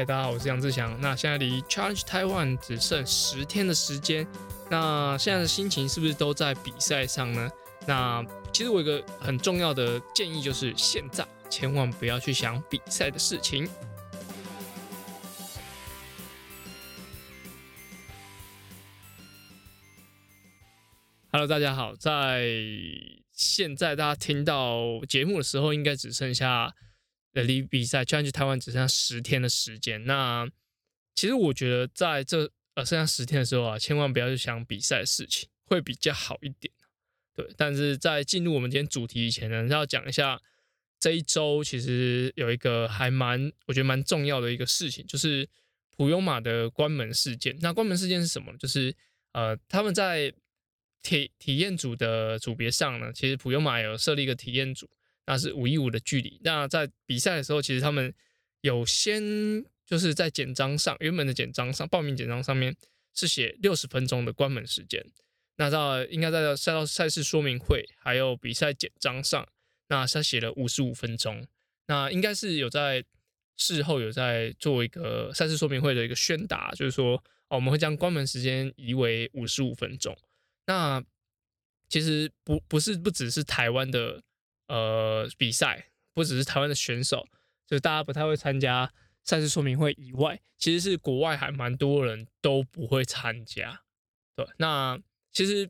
大家好，我是杨志祥。那现在离 Challenge Taiwan 只剩十天的时间，那现在的心情是不是都在比赛上呢？那其实我有一个很重要的建议，就是现在千万不要去想比赛的事情。Hello，大家好，在现在大家听到节目的时候，应该只剩下。呃，离比赛将近台湾只剩下十天的时间。那其实我觉得在这呃剩下十天的时候啊，千万不要去想比赛的事情，会比较好一点。对，但是在进入我们今天主题以前呢，要讲一下这一周其实有一个还蛮我觉得蛮重要的一个事情，就是普悠马的关门事件。那关门事件是什么？就是呃他们在体体验组的组别上呢，其实普悠马有设立一个体验组。那是五一五的距离。那在比赛的时候，其实他们有先就是在简章上，原本的简章上，报名简章上面是写六十分钟的关门时间。那到应该在赛道赛事说明会还有比赛简章上，那他写了五十五分钟。那应该是有在事后有在做一个赛事说明会的一个宣达，就是说哦，我们会将关门时间移为五十五分钟。那其实不不是不只是台湾的。呃，比赛不只是台湾的选手，就是大家不太会参加赛事说明会以外，其实是国外还蛮多人都不会参加。对，那其实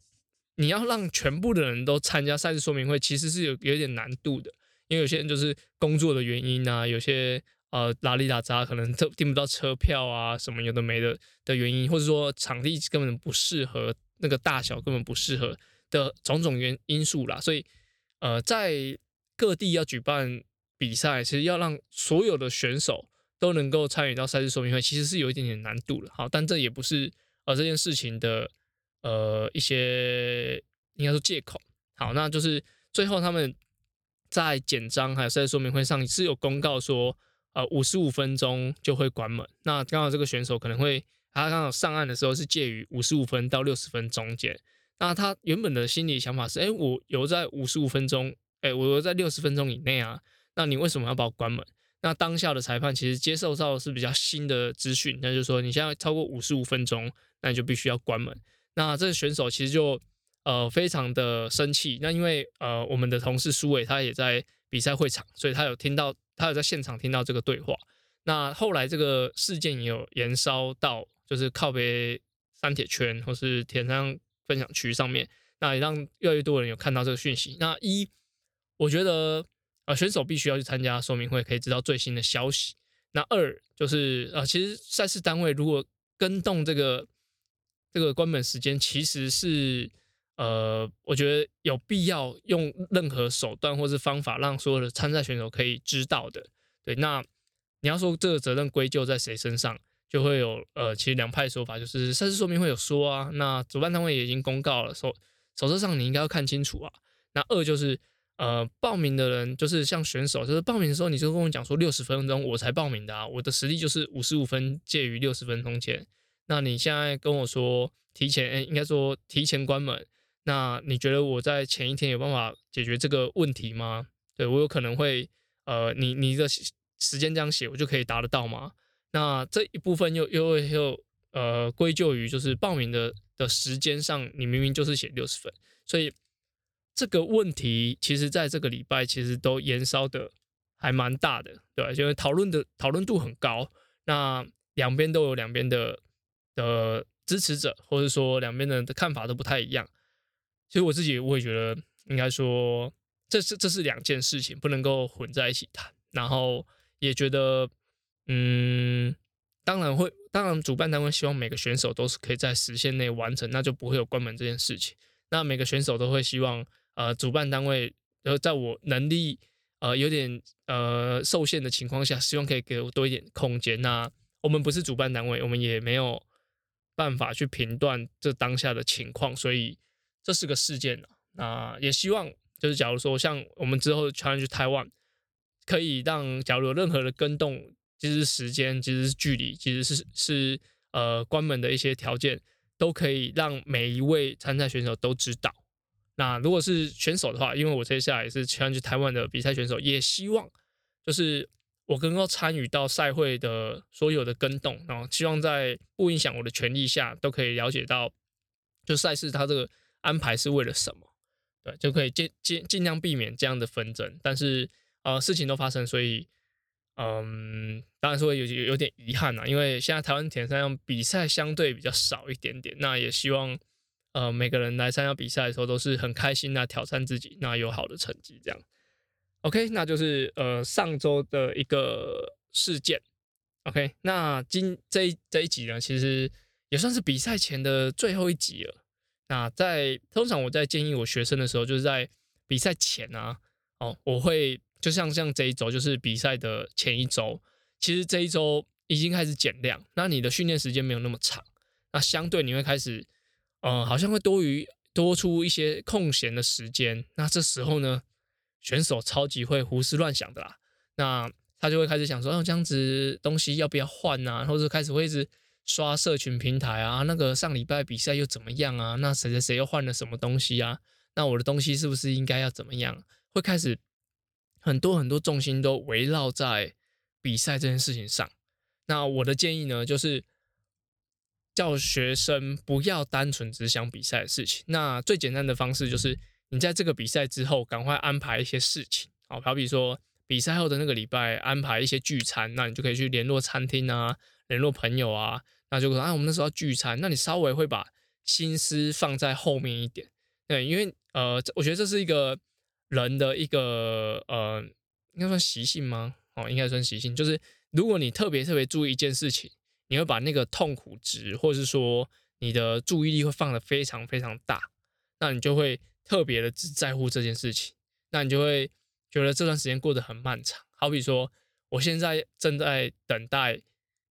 你要让全部的人都参加赛事说明会，其实是有有点难度的，因为有些人就是工作的原因啊，有些呃拉里拉扎可能都订不到车票啊，什么有的没的的原因，或者说场地根本不适合，那个大小根本不适合的种种原因素啦，所以。呃，在各地要举办比赛，其实要让所有的选手都能够参与到赛事说明会，其实是有一点点难度了。好，但这也不是呃这件事情的呃一些应该说借口。好，那就是最后他们在简章还有赛事说明会上是有公告说，呃，五十五分钟就会关门。那刚好这个选手可能会他刚好上岸的时候是介于五十五分到六十分中间。那他原本的心理想法是：哎，我游在五十五分钟，哎，我游在六十分钟以内啊。那你为什么要把我关门？那当下的裁判其实接受到的是比较新的资讯，那就是说你现在超过五十五分钟，那你就必须要关门。那这个选手其实就呃非常的生气。那因为呃我们的同事苏伟他也在比赛会场，所以他有听到，他有在现场听到这个对话。那后来这个事件也有延烧到，就是靠北三铁圈或是田上。分享区上面，那也让越来越多人有看到这个讯息。那一，我觉得呃选手必须要去参加说明会，可以知道最新的消息。那二就是呃，其实赛事单位如果跟动这个这个关门时间，其实是呃，我觉得有必要用任何手段或是方法，让所有的参赛选手可以知道的。对，那你要说这个责任归咎在谁身上？就会有呃，其实两派说法，就是赛事说明会有说啊，那主办单位也已经公告了，手手册上你应该要看清楚啊。那二就是呃，报名的人就是像选手，就是报名的时候你就跟我讲说六十分钟我才报名的啊，我的实力就是五十五分介于六十分钟前。那你现在跟我说提前，应该说提前关门，那你觉得我在前一天有办法解决这个问题吗？对我有可能会呃，你你的时间这样写，我就可以达得到吗？那这一部分又又又呃归咎于就是报名的的时间上，你明明就是写六十分，所以这个问题其实在这个礼拜其实都延烧的还蛮大的，对因为讨论的讨论度很高，那两边都有两边的的支持者，或者说两边的的看法都不太一样。其实我自己我也觉得，应该说这是这是两件事情，不能够混在一起谈，然后也觉得。嗯，当然会，当然主办单位希望每个选手都是可以在时限内完成，那就不会有关门这件事情。那每个选手都会希望，呃，主办单位呃，在我能力呃有点呃受限的情况下，希望可以给我多一点空间。那我们不是主办单位，我们也没有办法去评断这当下的情况，所以这是个事件那也希望就是假如说像我们之后传去台湾，可以让假如有任何的跟动。其实时间，其实是距离，其实是是呃关门的一些条件，都可以让每一位参赛选手都知道。那如果是选手的话，因为我接下来也是去台湾的比赛选手，也希望就是我能够参与到赛会的所有的跟动，然后希望在不影响我的权利下，都可以了解到，就赛事它这个安排是为了什么，对，就可以尽尽尽量避免这样的纷争。但是呃，事情都发生，所以嗯，当然说有有有点遗憾啦，因为现在台湾田赛上比赛相对比较少一点点，那也希望呃每个人来参加比赛的时候都是很开心的挑战自己，那有好的成绩这样。OK，那就是呃上周的一个事件。OK，那今这一这一集呢，其实也算是比赛前的最后一集了。那在通常我在建议我学生的时候，就是在比赛前啊，哦，我会就像像这一周，就是比赛的前一周，其实这一周已经开始减量，那你的训练时间没有那么长，那相对你会开始，呃，好像会多余多出一些空闲的时间。那这时候呢？选手超级会胡思乱想的啦，那他就会开始想说，哦，这样子东西要不要换啊？或者开始会一直刷社群平台啊，那个上礼拜比赛又怎么样啊？那谁谁谁又换了什么东西啊？那我的东西是不是应该要怎么样？会开始很多很多重心都围绕在比赛这件事情上。那我的建议呢，就是叫学生不要单纯只想比赛的事情。那最简单的方式就是。你在这个比赛之后，赶快安排一些事情，好，好比说比赛后的那个礼拜安排一些聚餐，那你就可以去联络餐厅啊，联络朋友啊，那就说啊，我们那时候要聚餐，那你稍微会把心思放在后面一点，对，因为呃，我觉得这是一个人的一个呃，应该算习性吗？哦，应该算习性，就是如果你特别特别注意一件事情，你会把那个痛苦值，或者是说你的注意力会放得非常非常大，那你就会。特别的只在乎这件事情，那你就会觉得这段时间过得很漫长。好比说，我现在正在等待，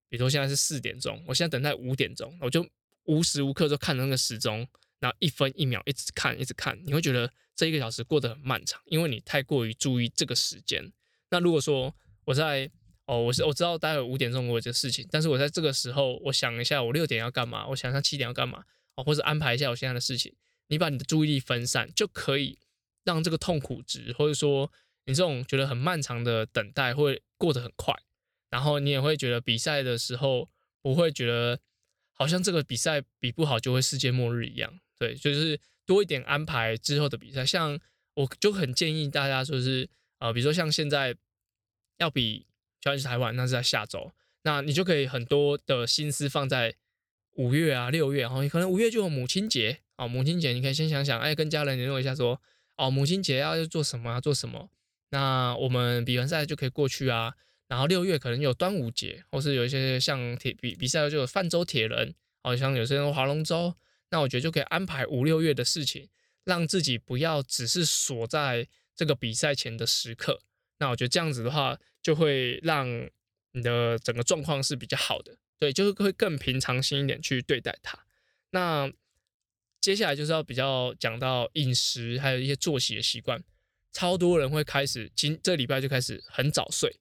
比如说现在是四点钟，我现在等待五点钟，我就无时无刻都看着那个时钟，然后一分一秒一直看，一直看，你会觉得这一个小时过得很漫长，因为你太过于注意这个时间。那如果说我在哦，我是我知道待会五点钟我有这事情，但是我在这个时候，我想一下我六点要干嘛，我想一下七点要干嘛，哦，或者安排一下我现在的事情。你把你的注意力分散，就可以让这个痛苦值，或者说你这种觉得很漫长的等待会过得很快，然后你也会觉得比赛的时候不会觉得好像这个比赛比不好就会世界末日一样。对，就是多一点安排之后的比赛，像我就很建议大家说是呃，比如说像现在要比就要去台湾，那是在下周，那你就可以很多的心思放在五月啊、六月，然后你可能五月就有母亲节。哦，母亲节你可以先想想，哎，跟家人联络一下，说，哦，母亲节要做什么啊？做什么？那我们比完赛就可以过去啊。然后六月可能有端午节，或是有一些像铁比比赛就有泛舟铁人，好像有些人划龙舟。那我觉得就可以安排五六月的事情，让自己不要只是锁在这个比赛前的时刻。那我觉得这样子的话，就会让你的整个状况是比较好的，对，就是会更平常心一点去对待它。那。接下来就是要比较讲到饮食，还有一些作息的习惯。超多人会开始今这礼拜就开始很早睡，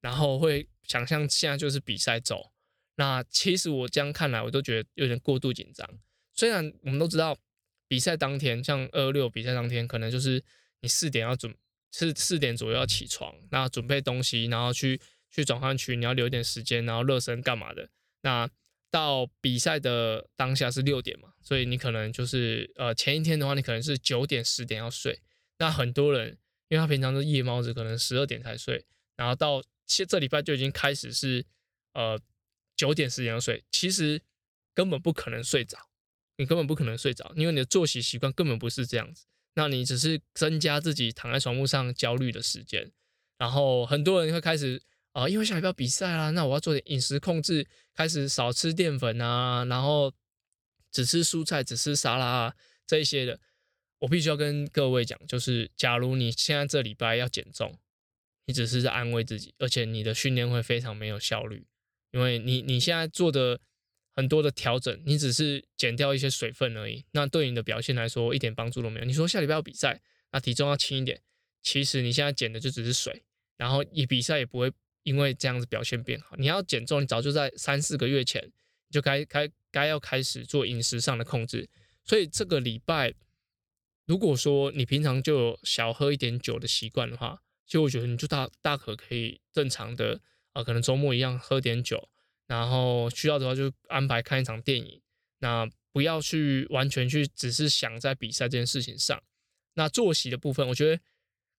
然后会想象现在就是比赛周。那其实我这样看来，我都觉得有点过度紧张。虽然我们都知道比赛当天，像二六比赛当天，可能就是你四点要准，是四点左右要起床，那准备东西，然后去去转换区，你要留一点时间，然后热身干嘛的。那到比赛的当下是六点嘛，所以你可能就是呃前一天的话，你可能是九点十点要睡。那很多人因为他平常是夜猫子，可能十二点才睡，然后到这这礼拜就已经开始是呃九点十点要睡，其实根本不可能睡着，你根本不可能睡着，因为你的作息习惯根本不是这样子。那你只是增加自己躺在床铺上焦虑的时间，然后很多人会开始。啊，因为下礼拜比赛啦，那我要做点饮食控制，开始少吃淀粉啊，然后只吃蔬菜，只吃沙拉啊这一些的。我必须要跟各位讲，就是假如你现在这礼拜要减重，你只是在安慰自己，而且你的训练会非常没有效率，因为你你现在做的很多的调整，你只是减掉一些水分而已，那对你的表现来说一点帮助都没有。你说下礼拜要比赛，那体重要轻一点，其实你现在减的就只是水，然后你比赛也不会。因为这样子表现变好，你要减重，你早就在三四个月前就该该该要开始做饮食上的控制。所以这个礼拜，如果说你平常就有小喝一点酒的习惯的话，其实我觉得你就大大可可以正常的啊，可能周末一样喝点酒，然后需要的话就安排看一场电影。那不要去完全去只是想在比赛这件事情上。那作息的部分，我觉得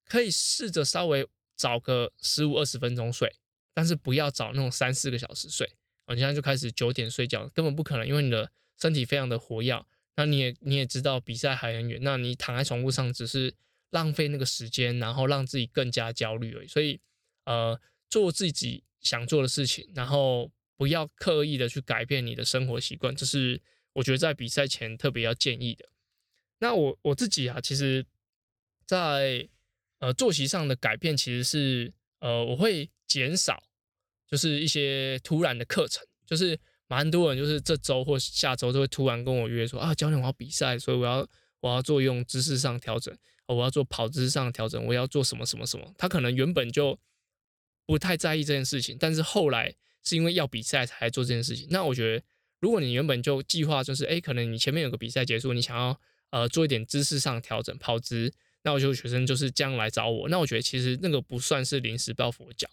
可以试着稍微早个十五二十分钟睡，但是不要早那种三四个小时睡。你现在就开始九点睡觉，根本不可能，因为你的身体非常的活跃。那你也你也知道比赛还很远，那你躺在床铺上只是浪费那个时间，然后让自己更加焦虑而已。所以，呃，做自己想做的事情，然后不要刻意的去改变你的生活习惯，这是我觉得在比赛前特别要建议的。那我我自己啊，其实，在呃作息上的改变，其实是呃我会减少，就是一些突然的课程，就是。蛮多人就是这周或下周都会突然跟我约说啊，教练我要比赛，所以我要我要做用姿势上调整，我要做跑姿上调整，我要做什么什么什么。他可能原本就不太在意这件事情，但是后来是因为要比赛才做这件事情。那我觉得，如果你原本就计划就是，哎，可能你前面有个比赛结束，你想要呃做一点姿势上调整跑姿，那我就学生就是这样来找我。那我觉得其实那个不算是临时抱佛脚。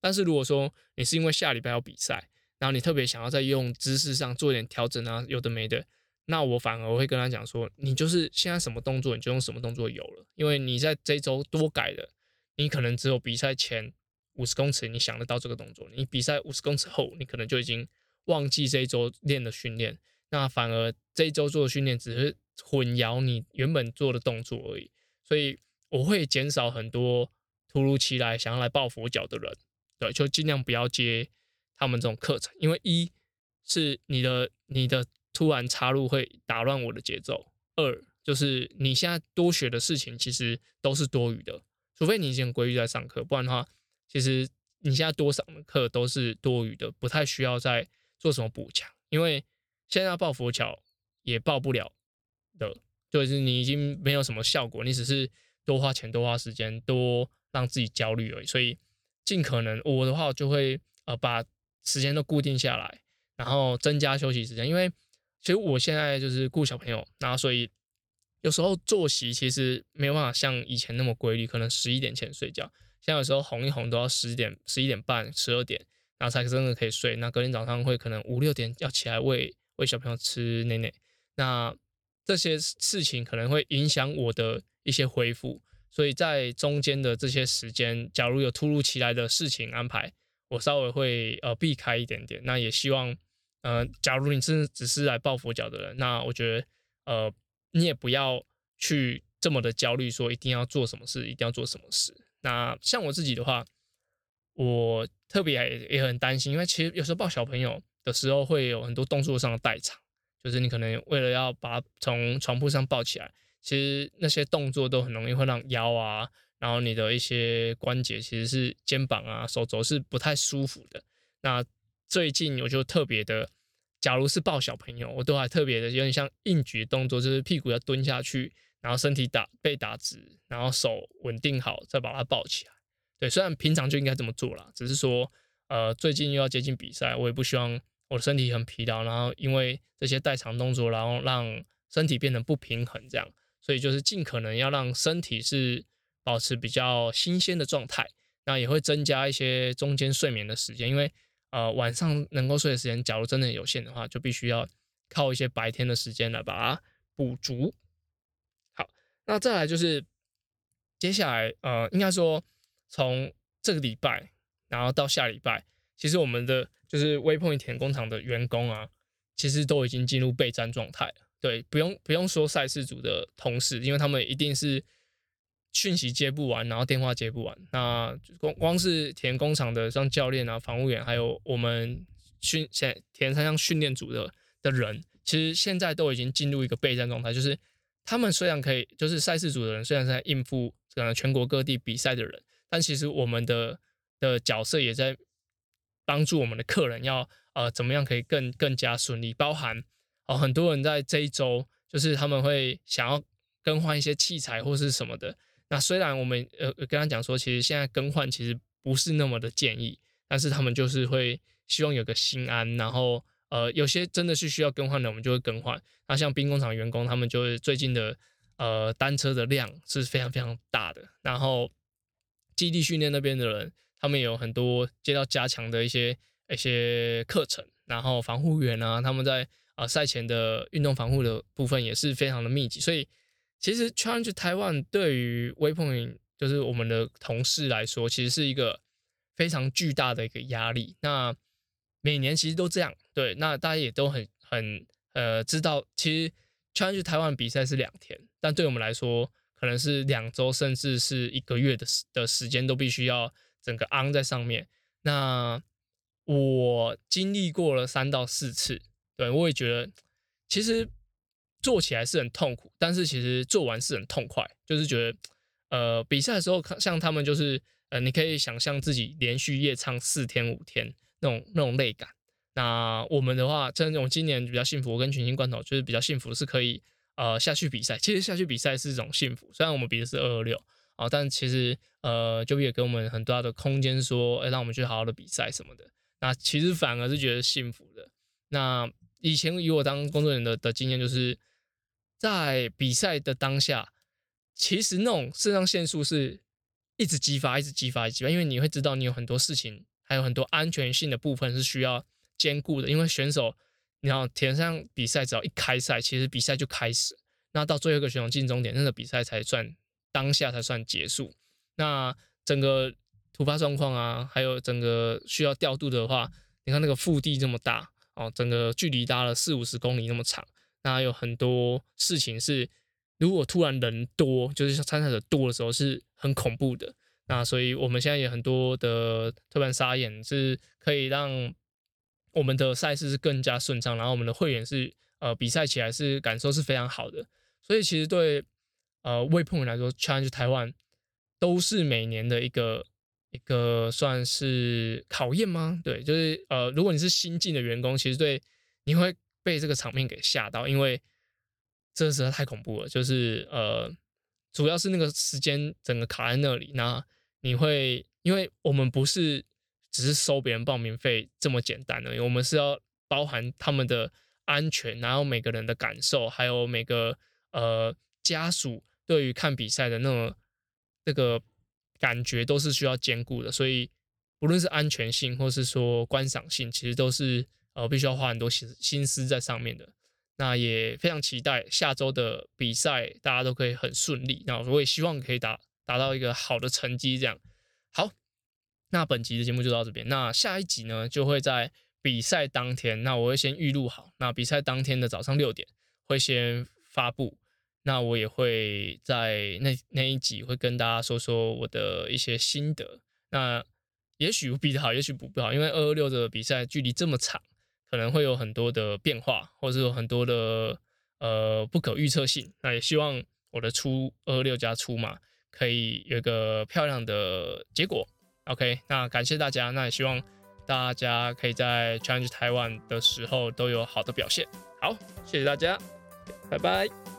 但是如果说你是因为下礼拜要比赛，然后你特别想要在用姿势上做一点调整啊，有的没的，那我反而会跟他讲说，你就是现在什么动作你就用什么动作有了，因为你在这周多改的，你可能只有比赛前五十公尺你想得到这个动作，你比赛五十公尺后，你可能就已经忘记这一周练的训练，那反而这一周做的训练只是混淆你原本做的动作而已，所以我会减少很多突如其来想要来抱佛脚的人，对，就尽量不要接。他们这种课程，因为一是你的你的突然插入会打乱我的节奏，二就是你现在多学的事情其实都是多余的，除非你已经规律在上课，不然的话，其实你现在多上的课都是多余的，不太需要再做什么补强，因为现在要抱佛脚也抱不了的，就是你已经没有什么效果，你只是多花钱多花时间多让自己焦虑而已，所以尽可能我的话就会呃把。时间都固定下来，然后增加休息时间。因为其实我现在就是顾小朋友，然后所以有时候作息其实没有办法像以前那么规律，可能十一点前睡觉，像有时候哄一哄都要十点、十一点半、十二点，然后才真的可以睡。那隔天早上会可能五六点要起来喂喂小朋友吃奶奶，那这些事情可能会影响我的一些恢复。所以在中间的这些时间，假如有突如其来的事情安排。我稍微会呃避开一点点，那也希望，呃，假如你真的只是来抱佛脚的人，那我觉得，呃，你也不要去这么的焦虑，说一定要做什么事，一定要做什么事。那像我自己的话，我特别也也很担心，因为其实有时候抱小朋友的时候会有很多动作上的代偿，就是你可能为了要把从床铺上抱起来，其实那些动作都很容易会让腰啊。然后你的一些关节其实是肩膀啊、手肘是不太舒服的。那最近我就特别的，假如是抱小朋友，我都还特别的有点像硬举动作，就是屁股要蹲下去，然后身体打背打直，然后手稳定好，再把它抱起来。对，虽然平常就应该这么做了，只是说，呃，最近又要接近比赛，我也不希望我的身体很疲劳，然后因为这些代偿动作，然后让身体变得不平衡这样。所以就是尽可能要让身体是。保持比较新鲜的状态，那也会增加一些中间睡眠的时间，因为呃晚上能够睡的时间，假如真的有限的话，就必须要靠一些白天的时间来把它补足。那再来就是接下来呃，应该说从这个礼拜，然后到下礼拜，其实我们的就是微碰田工厂的员工啊，其实都已经进入备战状态了。对，不用不用说赛事组的同事，因为他们一定是。讯息接不完，然后电话接不完，那光光是田工厂的像教练啊、防务员，还有我们训现田三项训练组的的人，其实现在都已经进入一个备战状态。就是他们虽然可以，就是赛事组的人虽然在应付呃全国各地比赛的人，但其实我们的的角色也在帮助我们的客人要呃怎么样可以更更加顺利。包含哦很多人在这一周，就是他们会想要更换一些器材或是什么的。那虽然我们呃跟他讲说，其实现在更换其实不是那么的建议，但是他们就是会希望有个心安，然后呃有些真的是需要更换的，我们就会更换。那像兵工厂员工，他们就是最近的呃单车的量是非常非常大的，然后基地训练那边的人，他们有很多接到加强的一些一些课程，然后防护员啊，他们在啊赛前的运动防护的部分也是非常的密集，所以其实 Change Taiwan 对于微碰云就是我们的同事来说，其实是一个非常巨大的一个压力。那每年其实都这样，对，那大家也都很很呃知道，其实 change 台湾比赛是两天，但对我们来说，可能是两周甚至是一个月的时的时间都必须要整个 on 在上面。那我经历过了三到四次，对我也觉得其实做起来是很痛苦，但是其实做完是很痛快，就是觉得呃比赛的时候，像他们就是呃你可以想象自己连续夜唱四天五天。那种那种累感，那我们的话，真的我今年比较幸福，我跟群星罐头就是比较幸福，是可以呃下去比赛。其实下去比赛是一种幸福，虽然我们比的是二二六啊，但其实呃就也给我们很大的空间，说哎让我们去好好的比赛什么的。那其实反而是觉得幸福的。那以前以我当工作人员的的经验，就是在比赛的当下，其实那种肾上腺素是一直激发，一直激发，一直激发，因为你会知道你有很多事情。还有很多安全性的部分是需要兼顾的，因为选手，你要田上比赛，只要一开赛，其实比赛就开始，那到最后一个选手进终点，那个比赛才算当下才算结束。那整个突发状况啊，还有整个需要调度的话，你看那个腹地这么大哦，整个距离搭了四五十公里那么长，那有很多事情是，如果突然人多，就是参赛者多的时候，是很恐怖的。那所以，我们现在有很多的特办沙眼是可以让我们的赛事是更加顺畅，然后我们的会员是呃比赛起来是感受是非常好的。所以其实对呃未碰人来说，Challenge 台湾都是每年的一个一个算是考验吗？对，就是呃如果你是新进的员工，其实对你会被这个场面给吓到，因为这实在太恐怖了。就是呃。主要是那个时间整个卡在那里，那你会，因为我们不是只是收别人报名费这么简单的，我们是要包含他们的安全，然后每个人的感受，还有每个呃家属对于看比赛的那种这个感觉都是需要兼顾的，所以不论是安全性或是说观赏性，其实都是呃必须要花很多心心思在上面的。那也非常期待下周的比赛，大家都可以很顺利。那我也希望可以达达到一个好的成绩。这样好，那本集的节目就到这边。那下一集呢，就会在比赛当天，那我会先预录好。那比赛当天的早上六点会先发布。那我也会在那那一集会跟大家说说我的一些心得。那也许比得好，也许不不好，因为二二六的比赛距离这么长。可能会有很多的变化，或者有很多的呃不可预测性。那也希望我的出二六加出嘛可以有一个漂亮的结果。OK，那感谢大家，那也希望大家可以在 Challenge 台湾的时候都有好的表现。好，谢谢大家，拜拜。